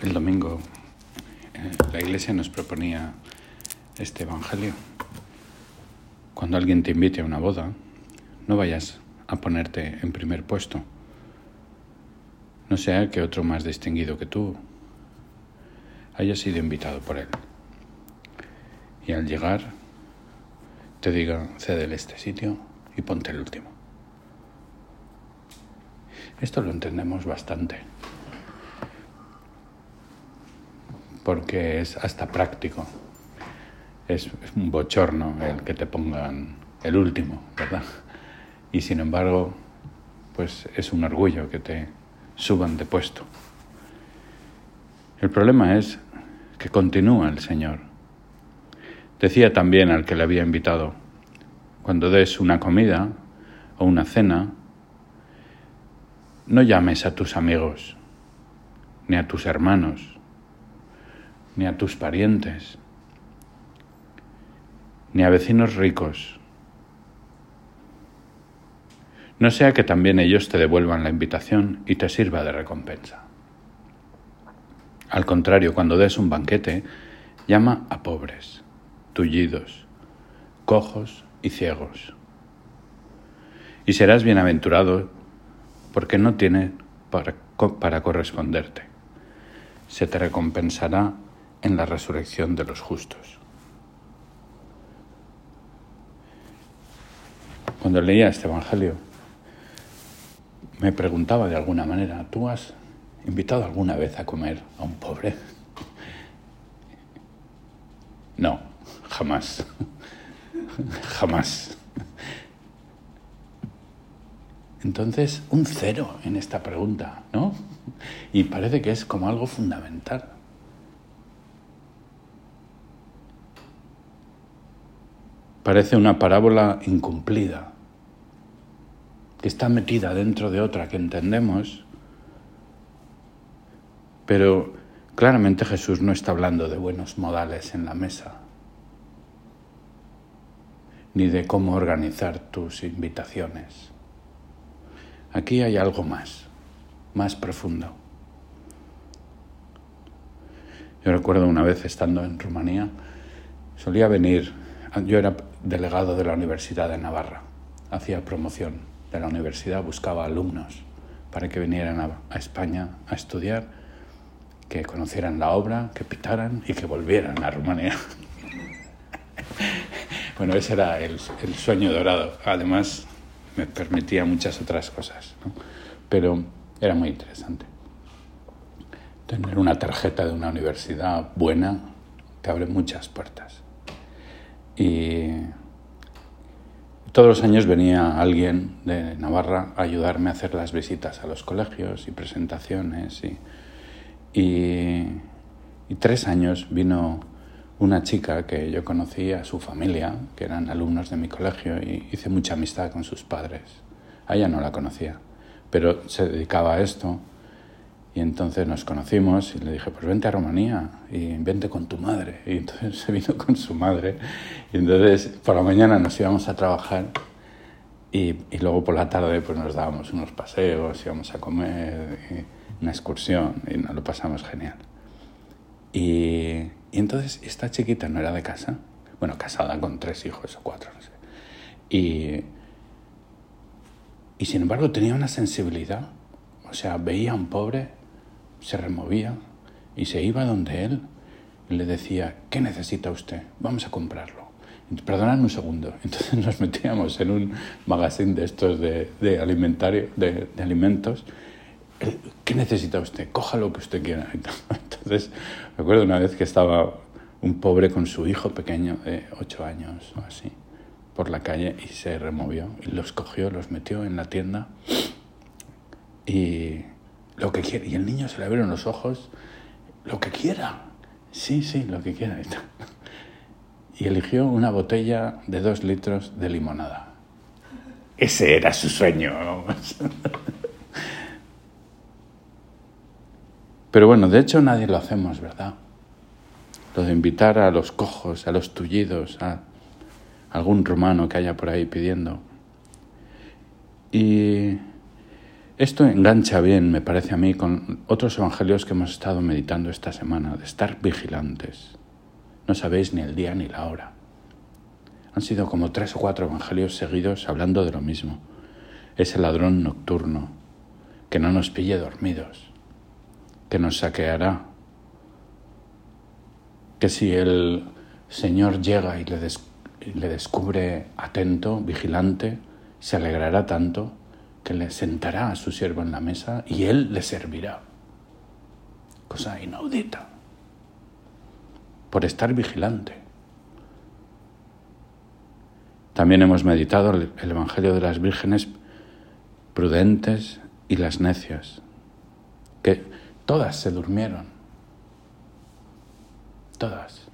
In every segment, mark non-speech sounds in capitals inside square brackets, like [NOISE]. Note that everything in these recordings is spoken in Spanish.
El domingo eh, la iglesia nos proponía este Evangelio. Cuando alguien te invite a una boda, no vayas a ponerte en primer puesto. No sea que otro más distinguido que tú haya sido invitado por él. Y al llegar te diga, cédele este sitio y ponte el último. Esto lo entendemos bastante. Porque es hasta práctico. Es, un bochorno el que te pongan el último, ¿verdad? Y sin embargo, pues es un orgullo que te suban de puesto. El problema es que continúa el Señor. Decía también al que le había invitado, cuando des una comida o una cena, no llames a tus amigos, ni a tus hermanos, ni a tus parientes, ni a vecinos ricos. No sea que también ellos te devuelvan la invitación y te sirva de recompensa. Al contrario, cuando des un banquete, llama a pobres, tullidos, cojos y ciegos. Y serás bienaventurado porque no tiene para, para corresponderte. Se te recompensará en la resurrección de los justos. Cuando leía este Evangelio, me preguntaba de alguna manera, ¿tú has invitado alguna vez a comer a un pobre? No, jamás. Jamás. Entonces, un cero en esta pregunta, ¿no? Y parece que es como algo fundamental. Parece una parábola incumplida, que está metida dentro de otra que entendemos, pero claramente Jesús no está hablando de buenos modales en la mesa, ni de cómo organizar tus invitaciones. Aquí hay algo más, más profundo. Yo recuerdo una vez estando en Rumanía, solía venir, yo era delegado de la Universidad de Navarra, hacía promoción de la universidad, buscaba alumnos para que vinieran a, España a estudiar, que conocieran la obra, que pitaran y que volvieran a Rumanía. [LAUGHS] bueno, ese era el, sueño dorado. Además, me permitía muchas otras cosas, pero era muy interesante. Tener una tarjeta de una universidad buena te abre muchas puertas. Y todos los años venía alguien de Navarra a ayudarme a hacer las visitas a los colegios y presentaciones. Y, y, tres años vino una chica que yo conocí a su familia, que eran alumnos de mi colegio, y hice mucha amistad con sus padres. A ella no la conocía, pero se dedicaba a esto. Y entonces nos conocimos y le dije, pues vente a Rumanía y vente con tu madre. Y entonces [LAUGHS] se vino con su madre. Y entonces por la mañana nos íbamos a trabajar y, y luego por la tarde pues nos dábamos unos paseos, íbamos a comer, una excursión y nos lo pasamos genial. Y, y entonces esta chiquita no era de casa, bueno, casada con tres hijos o cuatro, no sé. Y, y sin embargo tenía una sensibilidad, o sea, veía a un pobre, se removía y se iba donde él y le decía, ¿qué necesita usted? Vamos a comprarlo. Perdonad un segundo. [LAUGHS] Entonces nos metíamos en un magazine de estos de, de alimentario, de, de alimentos ¿qué necesita usted? Coja lo que usted quiera. [LAUGHS] Entonces, recuerdo una vez que estaba un pobre con su hijo pequeño de ocho años o así por la calle y se removió y los cogió, los metió en la tienda y lo que quiera. Y el niño se le abrieron los ojos, lo que quiera. Sí, sí, lo que quiera. Y eligió una botella de dos litros de limonada. Ese era su sueño. Pero bueno, de hecho nadie lo hacemos, ¿verdad? Lo de invitar a los cojos, a los tullidos, a algún romano que haya por ahí pidiendo. Y Esto engancha bien, me parece a mí, con otros evangelios que hemos estado meditando esta semana, de estar vigilantes. No sabéis ni el día ni la hora. Han sido como tres o cuatro evangelios seguidos hablando de lo mismo. Ese ladrón nocturno, que no nos pille dormidos, que nos saqueará, que si el Señor llega y le, le descubre atento, vigilante, se alegrará tanto que le sentará a su siervo en la mesa y él le servirá. Cosa inaudita. Por estar vigilante. También hemos meditado el Evangelio de las vírgenes prudentes y las necias, que todas se durmieron. Todas.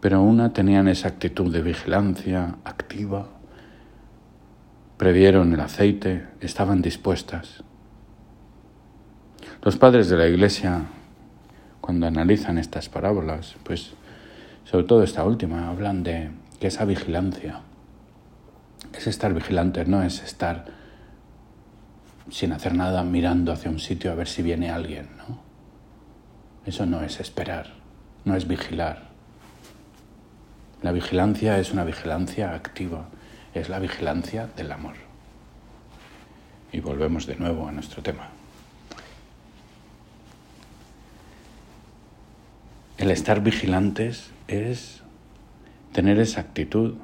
Pero una tenían esa actitud de vigilancia activa previeron el aceite, estaban dispuestas. Los padres de la Iglesia, cuando analizan estas parábolas, pues sobre todo esta última, hablan de que esa vigilancia es estar vigilante, no es estar sin hacer nada mirando hacia un sitio a ver si viene alguien, ¿no? Eso no es esperar, no es vigilar. La vigilancia es una vigilancia activa, es la vigilancia del amor. Y volvemos de nuevo a nuestro tema. El estar vigilantes es tener esa actitud,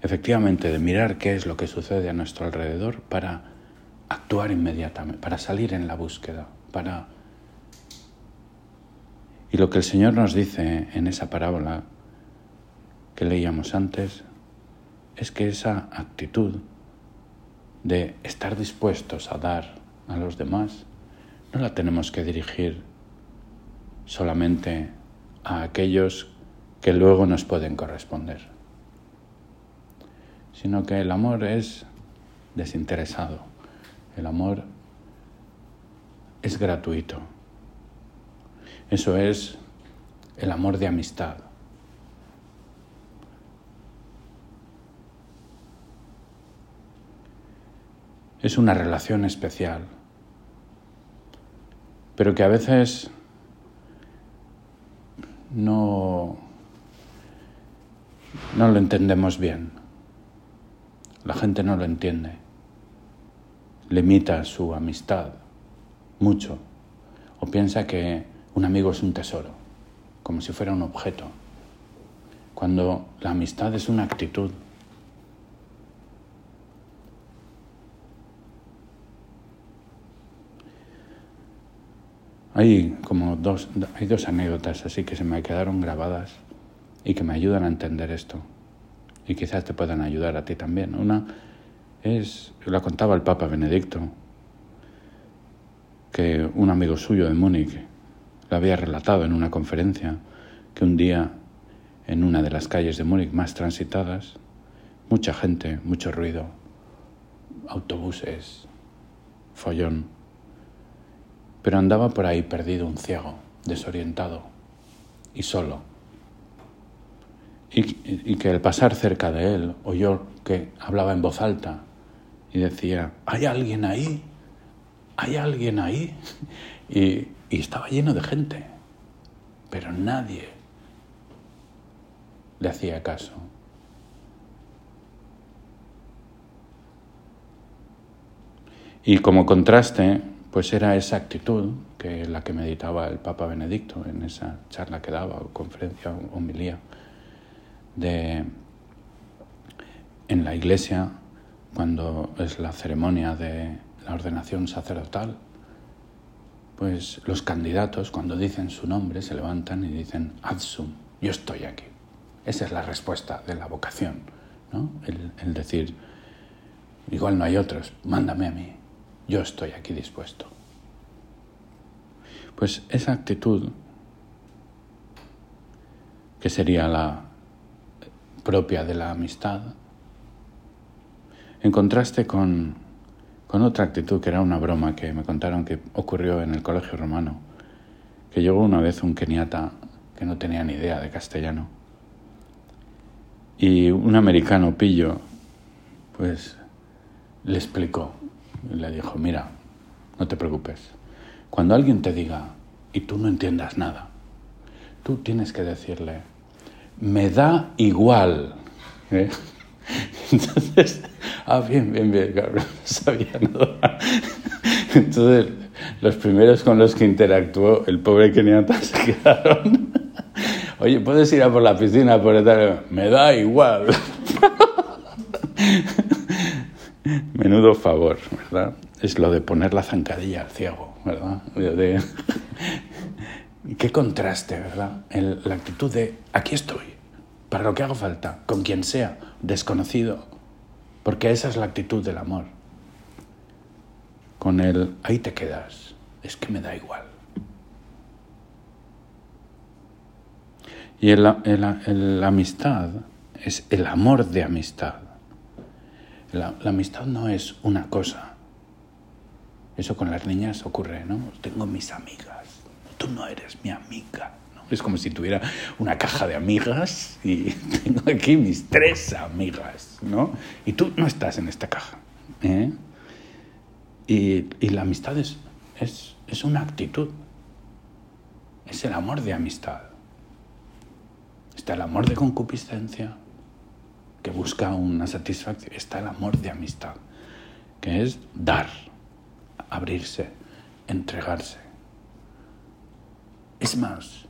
efectivamente, de mirar qué es lo que sucede a nuestro alrededor para actuar inmediatamente, para salir en la búsqueda, para... Y lo que el Señor nos dice en esa parábola que leíamos antes es que esa actitud de estar dispuestos a dar a los demás no la tenemos que dirigir solamente a aquellos que luego nos pueden corresponder, sino que el amor es desinteresado, el amor es gratuito, eso es el amor de amistad. Es una relación especial, pero que a veces no, no lo entendemos bien. La gente no lo entiende. Limita su amistad mucho o piensa que un amigo es un tesoro, como si fuera un objeto, cuando la amistad es una actitud Hay como dos, hay dos anécdotas así que se me quedaron grabadas y que me ayudan a entender esto y quizás te puedan ayudar a ti también. Una es, la contaba el Papa Benedicto, que un amigo suyo de Múnich le había relatado en una conferencia que un día en una de las calles de Múnich más transitadas, mucha gente, mucho ruido, autobuses, follón, pero andaba por ahí perdido un ciego, desorientado y solo. Y, que al pasar cerca de él oyó que hablaba en voz alta y decía, ¿hay alguien ahí? ¿Hay alguien ahí? Y, y estaba lleno de gente, pero nadie le hacía caso. Y como contraste, pues era esa actitud que la que meditaba el Papa Benedicto en esa charla que daba, o conferencia, o homilía, de en la iglesia, cuando es la ceremonia de la ordenación sacerdotal, pues los candidatos, cuando dicen su nombre, se levantan y dicen, Adsum, yo estoy aquí. Esa es la respuesta de la vocación, ¿no? el, el decir, igual no hay otros, mándame a mí, yo estoy aquí dispuesto. Pues esa actitud, que sería la propia de la amistad, en contraste con, con otra actitud que era una broma que me contaron que ocurrió en el colegio romano, que llegó una vez un keniata que no tenía ni idea de castellano y un americano pillo, pues le explicó, le dijo, mira, no te preocupes, cuando alguien te diga y tú no entiendas nada, tú tienes que decirle, me da igual. ¿eh? [LAUGHS] Entonces, ah, bien, bien, bien, claro, no sabía nada. Entonces, los primeros con los que interactuó el pobre keniata [LAUGHS] se quedaron. Oye, ¿puedes ir a por la piscina? Por tal? Me da igual. [LAUGHS] [LAUGHS] Menudo favor, ¿verdad? Es lo de poner la zancadilla al ciego, ¿verdad? [LAUGHS] Qué contraste, ¿verdad? la actitud de aquí estoy, para lo que haga falta, con quien sea, desconocido, porque esa es la actitud del amor. Con el ahí te quedas, es que me da igual. Y la amistad es el amor de amistad. La, amistad no es una cosa. Eso con las niñas ocurre, ¿no? Tengo mis amigas. Tú no eres mi amiga. Es como si tuviera una caja de amigas y [LAUGHS] tengo aquí mis tres amigas, ¿no? Y tú no estás en esta caja. ¿eh? Y, y, la amistad es, es, es una actitud. Es el amor de amistad. Está el amor de concupiscencia, que busca una satisfacción. Está el amor de amistad, que es dar, abrirse, entregarse. Es más,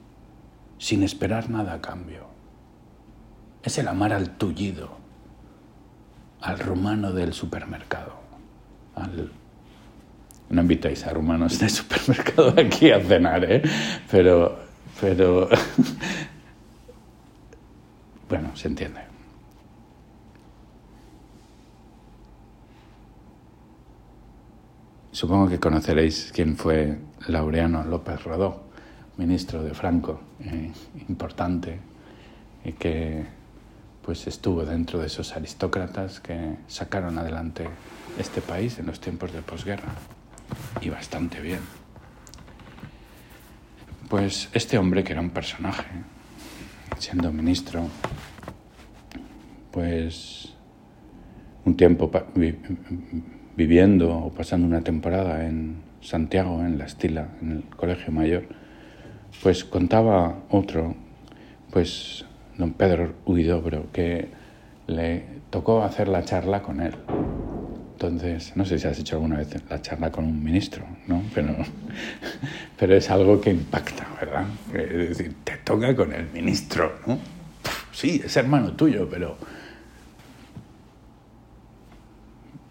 sin esperar nada a cambio. Es el amar al tullido, al rumano del supermercado. No invitáis a rumanos de supermercado [LAUGHS] aquí a cenar, ¿eh? Pero, pero, [LAUGHS] bueno, se entiende. Supongo que conoceréis quién fue Laureano López Rodó ministro de Franco, eh, importante, y que pues estuvo dentro de esos aristócratas que sacaron adelante este país en los tiempos de posguerra, y bastante bien. Pues este hombre, que era un personaje, siendo ministro, pues un tiempo viviendo o pasando una temporada en Santiago, en La Estila, en el Colegio Mayor, pues contaba otro, pues don Pedro Huidobro, que le tocó hacer la charla con él. Entonces, no sé si has hecho alguna vez la charla con un ministro, ¿no? Pero, [LAUGHS] pero es algo que impacta, ¿verdad? Es decir, te toca con el ministro, ¿no? Sí, es hermano tuyo, pero...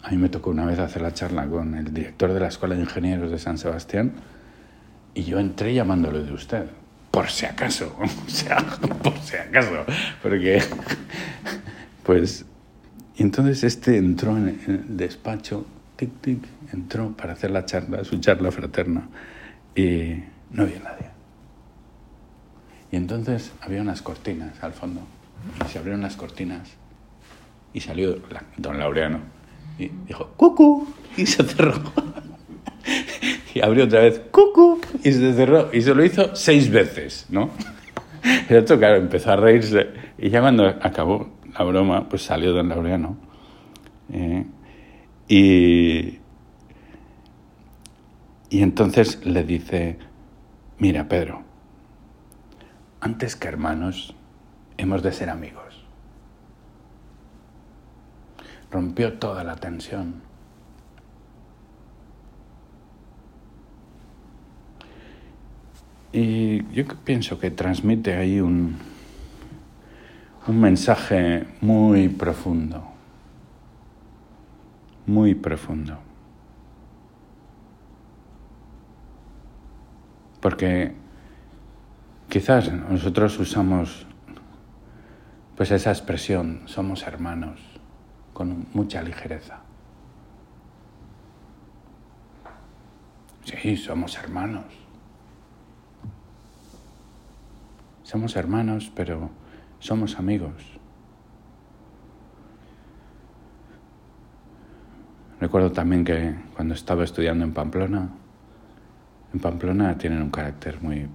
A mí me tocó una vez hacer la charla con el director de la Escuela de Ingenieros de San Sebastián, y yo entré llamándolo de usted, por si acaso, [LAUGHS] o sea, por si acaso, porque, pues, y entonces este entró en el despacho, tic, tic, entró para hacer la charla, su charla fraterna, y no había nadie. Y entonces había unas cortinas al fondo, y se abrieron las cortinas, y salió don Laureano, y dijo, ¡cucu! [LAUGHS] y se cerró y abrió otra vez, cucu, y se cerró. Y se lo hizo seis veces, ¿no? [LAUGHS] El claro, empezó a reírse. Y ya cuando acabó la broma, pues salió don Laureano. ¿eh? y, y entonces le dice, mira, Pedro, antes que hermanos, hemos de ser amigos. Rompió toda la tensión Y yo pienso que transmite ahí un, un mensaje muy profundo, muy profundo. Porque quizás nosotros usamos pues esa expresión, somos hermanos, con mucha ligereza. Sí, somos hermanos. Somos hermanos, pero somos amigos. Recuerdo también que cuando estaba estudiando en Pamplona, en Pamplona tienen un carácter muy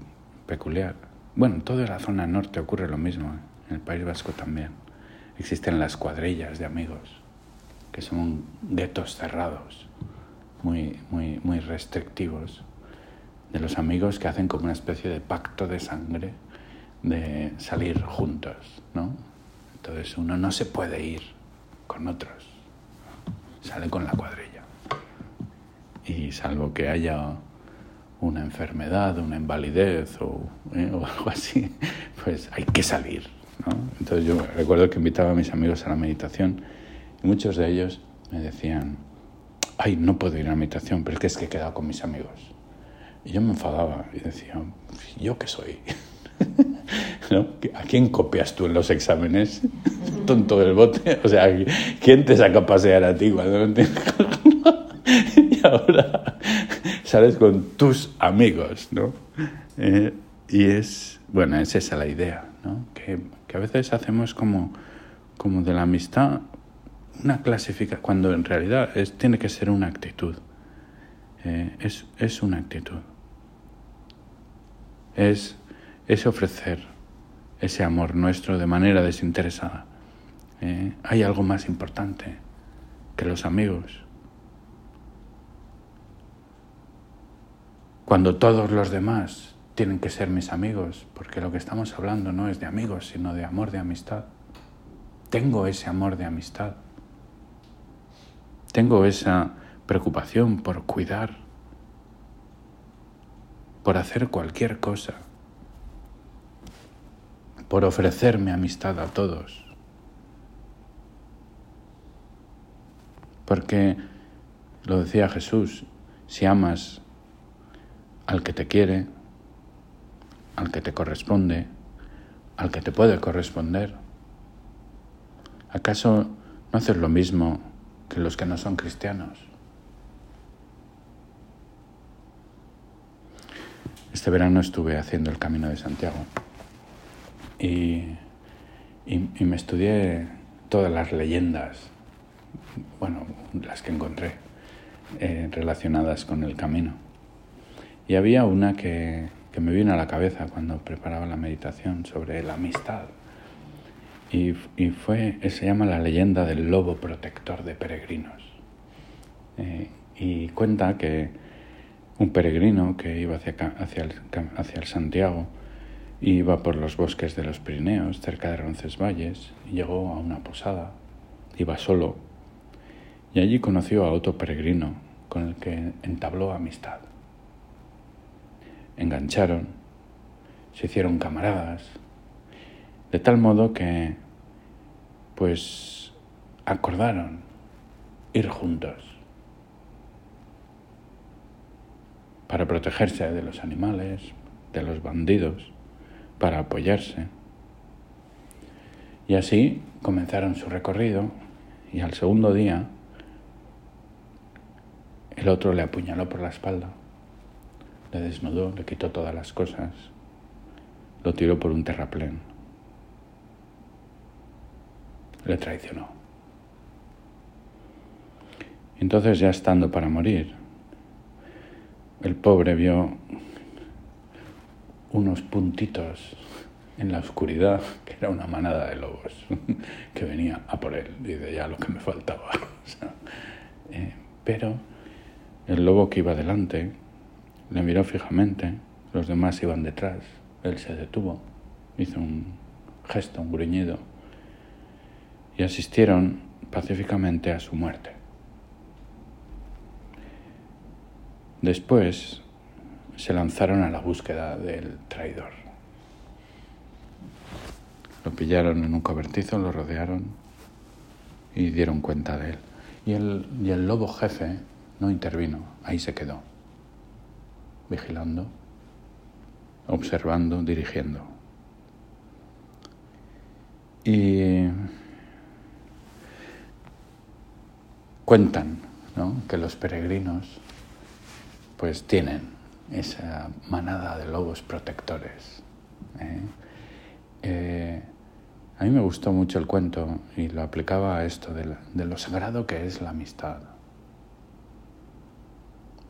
peculiar. Bueno, en toda la zona norte ocurre lo mismo, en el País Vasco también. Existen las cuadrillas de amigos. que son guetos cerrados, muy, muy, muy restrictivos, de los amigos que hacen como una especie de pacto de sangre de salir juntos, ¿no? Entonces uno no se puede ir con otros, sale con la cuadrilla. Y salvo que haya una enfermedad, una invalidez o, eh, [LAUGHS] o algo así, pues hay que salir. ¿No? Entonces yo recuerdo que invitaba a mis amigos a la meditación y muchos de ellos me decían, ay, no puedo ir a la meditación, pero es que es que he quedado con mis amigos. Y yo me enfadaba y decía, ¿yo qué soy? [LAUGHS] ¿No? ¿A quién copias tú en los exámenes? [LAUGHS] Tonto del bote. O sea, ¿quién te saca a pasear a ti cuando no tienes... [LAUGHS] y ahora sales con tus amigos, ¿no? Eh, y es, bueno, es esa la idea, ¿no? Que, que, a veces hacemos como, como de la amistad una clasificación, cuando en realidad tiene que ser una actitud. Eh, es, es una actitud. Es, es ofrecer ese amor nuestro de manera desinteresada. Eh, hay algo más importante que los amigos. Cuando todos los demás tienen que ser mis amigos, porque lo que estamos hablando no es de amigos, sino de amor de amistad. Tengo ese amor de amistad. Tengo esa preocupación por cuidar, por hacer cualquier cosa, por ofrecerme amistad a todos. Porque, lo decía Jesús, si amas al que te quiere, al que te corresponde, al que te puede corresponder, ¿acaso no haces lo mismo que los que no son cristianos? Este verano estuve haciendo el Camino de Santiago y, y, me estudié todas las leyendas, bueno, las que encontré eh, relacionadas con el camino. Y había una que, que, me vino a la cabeza cuando preparaba la meditación sobre la amistad. Y, y fue, se llama la leyenda del lobo protector de peregrinos. Eh, y cuenta que un peregrino que iba hacia, hacia, el, hacia el Santiago iba por los bosques de los Pirineos, cerca de Roncesvalles, llegó a una posada. Iba solo. Y allí conoció a otro peregrino con el que entabló amistad. Engancharon, se hicieron camaradas, de tal modo que, pues, acordaron ir juntos. para protegerse de los animales, de los bandidos, para apoyarse. Y así comenzaron su recorrido y al segundo día el otro le apuñaló por la espalda, le desnudó, le quitó todas las cosas, lo tiró por un terraplén, le traicionó. Entonces ya estando para morir, el pobre vio unos puntitos en la oscuridad, que era una manada de lobos, [LAUGHS] que venía a por él. Dice, ya lo que me faltaba. [LAUGHS] eh, pero el lobo que iba delante le miró fijamente, los demás iban detrás, él se detuvo, hizo un gesto, un gruñido, y asistieron pacíficamente a su muerte. Después se lanzaron a la búsqueda del traidor. Lo pillaron en un cobertizo, lo rodearon y dieron cuenta de él. Y el, y el lobo jefe no intervino, ahí se quedó, vigilando, observando, dirigiendo. Y cuentan ¿no? que los peregrinos pues tienen esa manada de lobos protectores. ¿eh? Eh, a mí me gustó mucho el cuento y lo aplicaba a esto de, lo sagrado que es la amistad.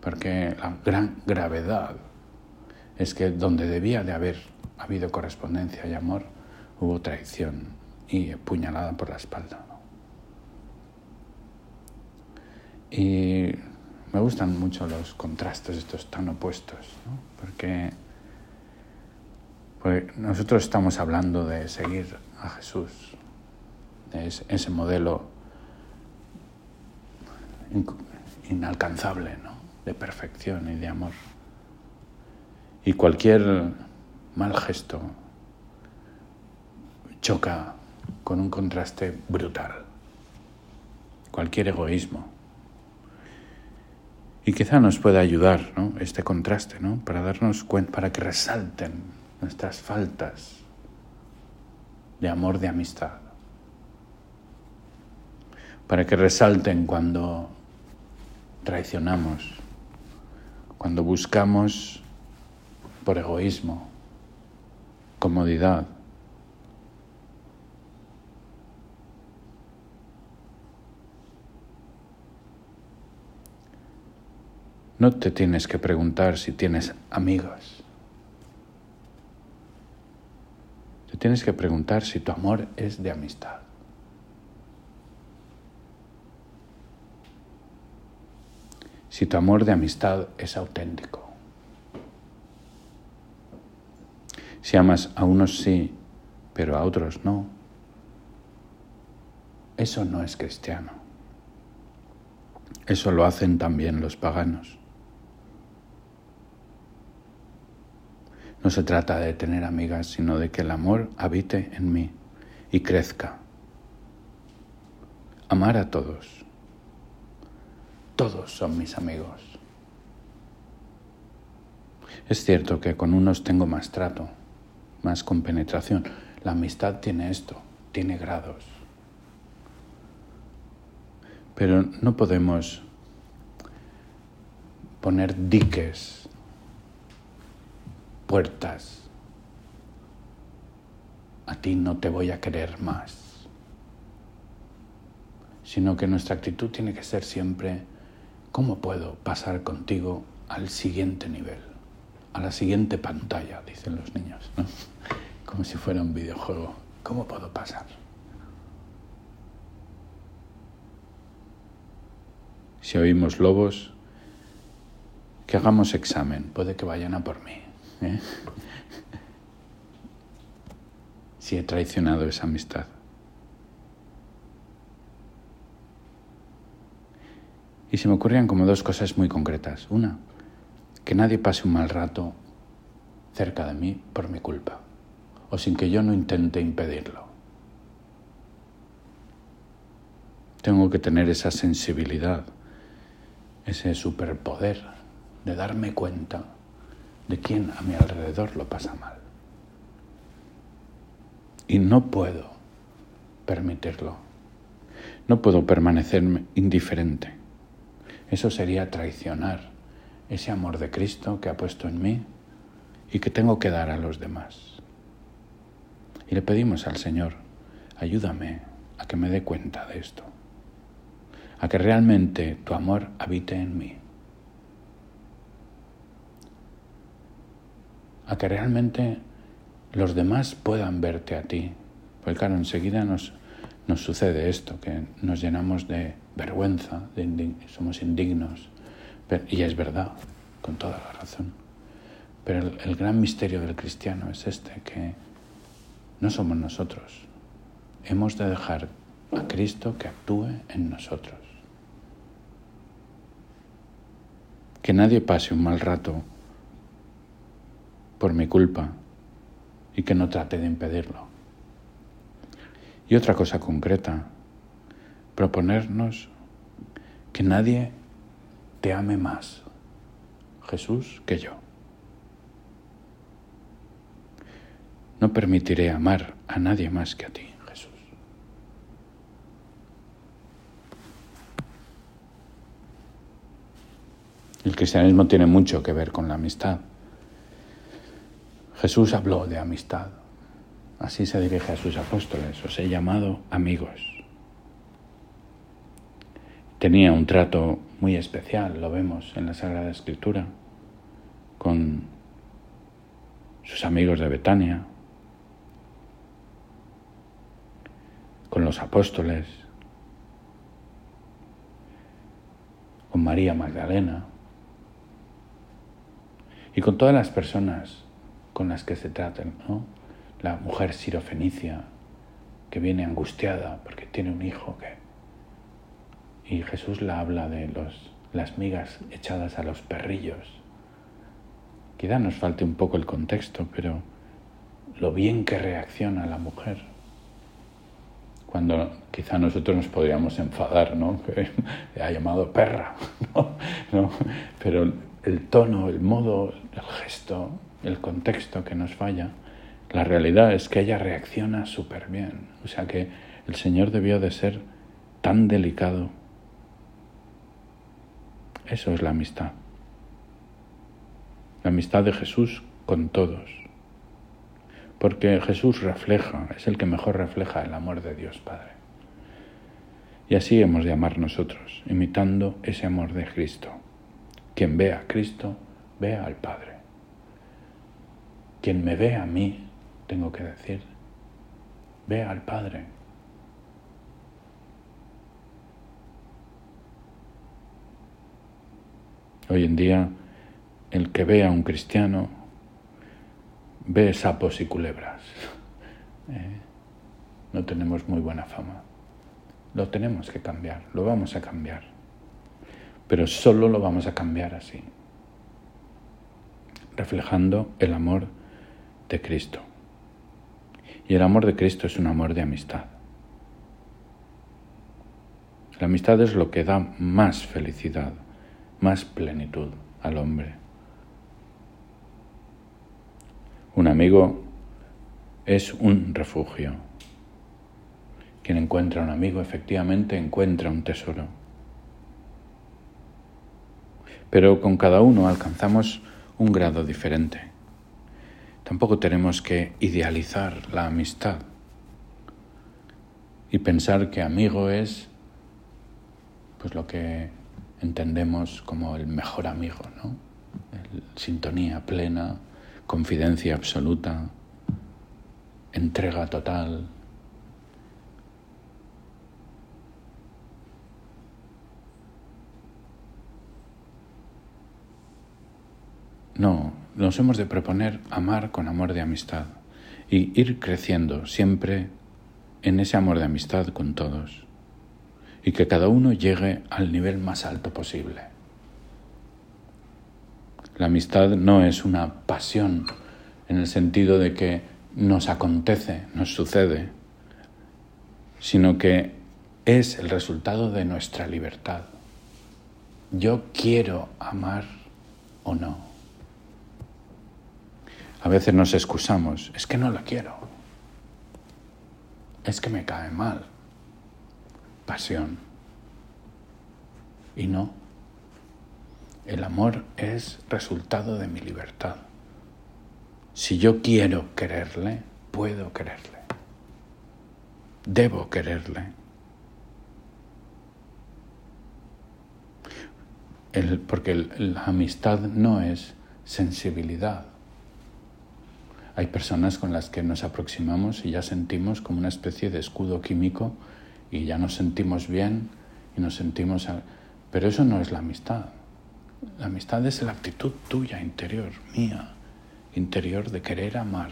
Porque la gran gravedad es que donde debía de haber habido correspondencia y amor, hubo traición y puñalada por la espalda. Y me gustan mucho los contrastes estos tan opuestos, porque, porque nosotros estamos hablando de seguir a Jesús, de ese modelo inalcanzable, ¿no? De perfección y de amor. Y cualquier mal gesto choca con un contraste brutal. Cualquier egoísmo. Y quizá nos pueda ayudar ¿no? este contraste, ¿no? para darnos cuenta, para que resalten nuestras faltas de amor, de amistad. Para que resalten cuando traicionamos, cuando buscamos por egoísmo, comodidad. No te tienes que preguntar si tienes amigos. Te tienes que preguntar si tu amor es de amistad. Si tu amor de amistad es auténtico. Si amas a unos sí, pero a otros no, eso no es cristiano. Eso lo hacen también los paganos. No se trata de tener amigas, sino de que el amor habite en mí y crezca. Amar a todos todos son mis amigos. Es cierto que con unos tengo más trato, más compenetración. La amistad tiene esto, tiene grados. Pero no podemos poner diques, puertas. A ti no te voy a querer más. Sino que nuestra actitud tiene que ser siempre ¿Cómo puedo pasar contigo al siguiente nivel, a la siguiente pantalla, dicen los niños, ¿no? como si fuera un videojuego? ¿Cómo puedo pasar? Si oímos lobos, que hagamos examen, puede que vayan a por mí. ¿eh? [LAUGHS] si he traicionado esa amistad. Y se me ocurrían como dos cosas muy concretas. Una, que nadie pase un mal rato cerca de mí por mi culpa, o sin que yo no intente impedirlo. Tengo que tener esa sensibilidad, ese superpoder de darme cuenta de quién a mi alrededor lo pasa mal. Y no puedo permitirlo. No puedo permanecer indiferente. Eso sería traicionar ese amor de Cristo que ha puesto en mí y que tengo que dar a los demás. Y le pedimos al Señor, ayúdame a que me dé cuenta de esto, a que realmente tu amor habite en mí, a que realmente los demás puedan verte a ti. Porque claro, enseguida nos, nos sucede esto, que nos llenamos de vergüenza, somos indignos. y es verdad, con toda la razón. Pero el, el gran misterio del cristiano es este, que no somos nosotros. Hemos de dejar a Cristo que actúe en nosotros. Que nadie pase un mal rato por mi culpa y que no trate de impedirlo. Y otra cosa concreta, proponernos que nadie te ame más, Jesús, que yo. No permitiré amar a nadie más que a ti, Jesús. El cristianismo tiene mucho que ver con la amistad. Jesús habló de amistad. Así se dirige a sus apóstoles. Os he llamado amigos tenía un trato muy especial, lo vemos en la Sagrada Escritura, con sus amigos de Betania, con los apóstoles. María Magdalena y con todas las personas con las que se tratan, ¿no? La mujer sirofenicia que viene angustiada porque tiene un hijo que y Jesús la habla de los, las migas echadas a los perrillos. Quizá nos falte un poco el contexto, pero lo bien que reacciona la mujer. Cuando quizá nosotros nos podríamos enfadar, ¿no? Que [LAUGHS] ha llamado perra, [LAUGHS] ¿no? Pero el tono, el modo, el gesto, el contexto que nos falla, la realidad es que ella reacciona súper bien. O sea que el Señor debió de ser tan delicado eso es la amistad. La amistad de Jesús con todos. Porque Jesús refleja, es el que mejor refleja el amor de Dios Padre. Y así hemos de amar nosotros, imitando ese amor de Cristo. Quien ve a Cristo, ve al Padre. Quien me ve a mí, tengo que decir, ve al Padre. Hoy en día, el que ve a un cristiano ve sapos y culebras. [LAUGHS] Eh, no tenemos muy buena fama. Lo tenemos que cambiar, lo vamos a cambiar. Pero solo lo vamos a cambiar así, reflejando el amor de Cristo. Y el amor de Cristo es un amor de amistad. La amistad es lo que da más felicidad más plenitud al hombre. Un amigo es un refugio. Quien encuentra un amigo efectivamente encuentra un tesoro. Pero con cada uno alcanzamos un grado diferente. Tampoco tenemos que idealizar la amistad y pensar que amigo es pues lo que entendemos como el mejor amigo, ¿no? sintonía plena, confidencia absoluta, entrega total. No, nos hemos de proponer amar con amor de amistad y ir creciendo siempre en ese amor de amistad con todos y que cada uno llegue al nivel más alto posible. La amistad no es una pasión en el sentido de que nos acontece, nos sucede, sino que es el resultado de nuestra libertad. Yo quiero amar o no. A veces nos excusamos, es que no la quiero, es que me cae mal, pasión. Y no. El amor es resultado de mi libertad. Si yo quiero quererle, puedo quererle. Debo quererle. porque la amistad no es sensibilidad. Hay personas con las que nos aproximamos y ya sentimos como una especie de escudo químico y ya nos sentimos bien y nos sentimos... Pero eso no es la amistad. La amistad es la actitud tuya, interior, mía, interior de querer amar,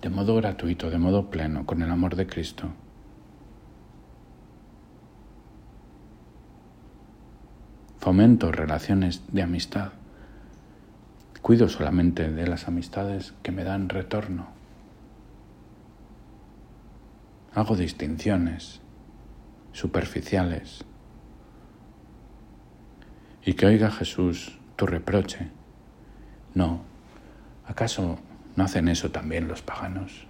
de modo gratuito, de modo pleno, con el amor de Cristo. Fomento relaciones de amistad. Cuido solamente de las amistades que me dan retorno. Hago distinciones superficiales. Y que oiga Jesús tu reproche. No, ¿acaso no hacen eso también los paganos?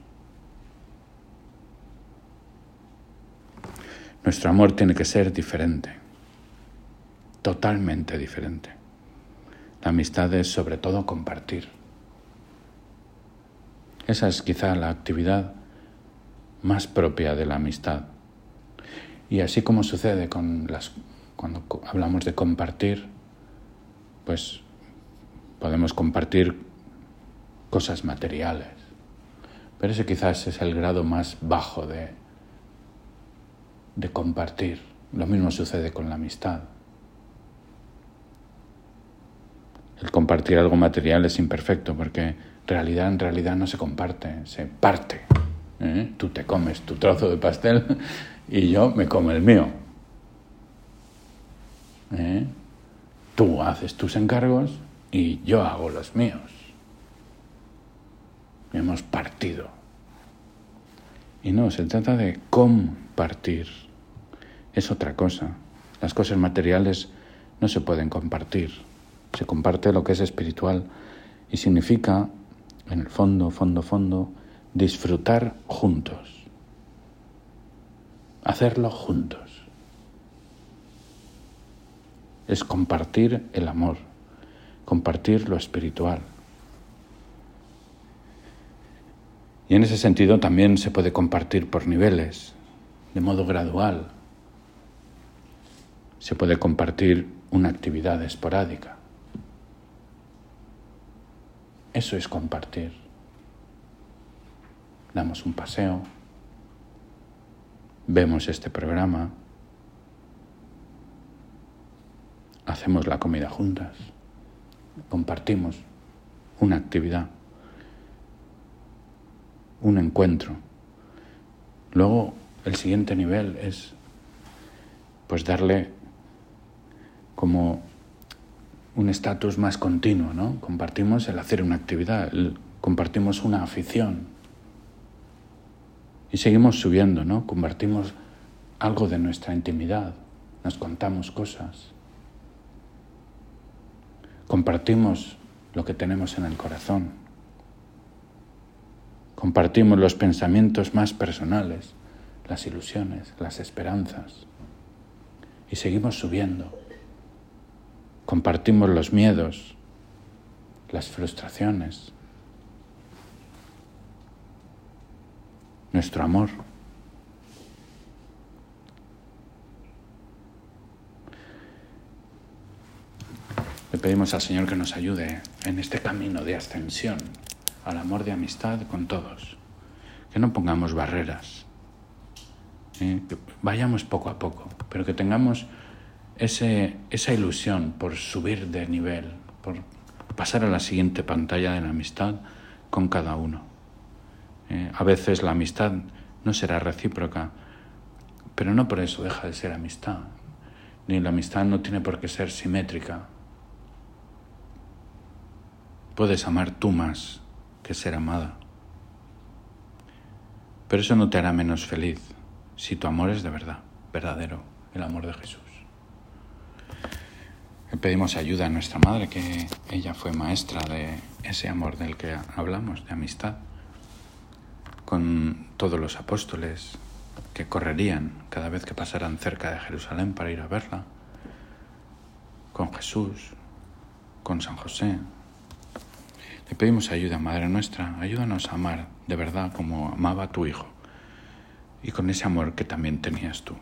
Nuestro amor tiene que ser diferente, totalmente diferente. La amistad es sobre todo compartir. Esa es quizá la actividad más propia de la amistad. Y así como sucede con las, cuando hablamos de compartir, pues podemos compartir cosas materiales. Pero ese quizás es el grado más bajo de, de compartir. Lo mismo sucede con la amistad. El compartir algo material es imperfecto porque realidad en realidad no se comparte, se parte. ¿Eh? Tú te comes tu trozo de pastel y yo me como el mío. ¿Eh? Tú haces tus encargos y yo hago los míos. Hemos partido. Y no, se trata de compartir. Es otra cosa. Las cosas materiales no se pueden compartir. Se comparte lo que es espiritual y significa, en el fondo, fondo, fondo, disfrutar juntos. Hacerlo juntos. Es compartir el amor, compartir lo espiritual. Y en ese sentido también se puede compartir por niveles, de modo gradual. Se puede compartir una actividad esporádica. Eso es compartir. Damos un paseo, vemos este programa, hacemos la comida juntas, compartimos una actividad un encuentro. Luego el siguiente nivel es pues darle como un estatus más continuo, ¿no? Compartimos el hacer una actividad, compartimos una afición. Y seguimos subiendo, ¿no? Compartimos algo de nuestra intimidad, nos contamos cosas. Compartimos lo que tenemos en el corazón. Compartimos los pensamientos más personales, las ilusiones, las esperanzas. Y seguimos subiendo. Compartimos los miedos, las frustraciones, nuestro amor. Le pedimos al Señor que nos ayude en este camino de ascensión al amor de amistad con todos. Que no pongamos barreras. ¿eh? Que vayamos poco a poco, pero que tengamos ese, esa ilusión por subir de nivel, por pasar a la siguiente pantalla de la amistad con cada uno. ¿Eh? a veces la amistad no será recíproca, pero no por eso deja de ser amistad. Ni la amistad no tiene por qué ser simétrica. Puedes amar tú más que ser amada. Pero eso no te hará menos feliz si tu amor es de verdad, verdadero, el amor de Jesús. Le pedimos ayuda a nuestra madre, que ella fue maestra de ese amor del que hablamos, de amistad, con todos los apóstoles que correrían cada vez que pasaran cerca de Jerusalén para ir a verla, con Jesús, con San José, te pedimos ayuda, Madre nuestra, ayúdanos a amar de verdad como amaba tu Hijo y con ese amor que también tenías tú.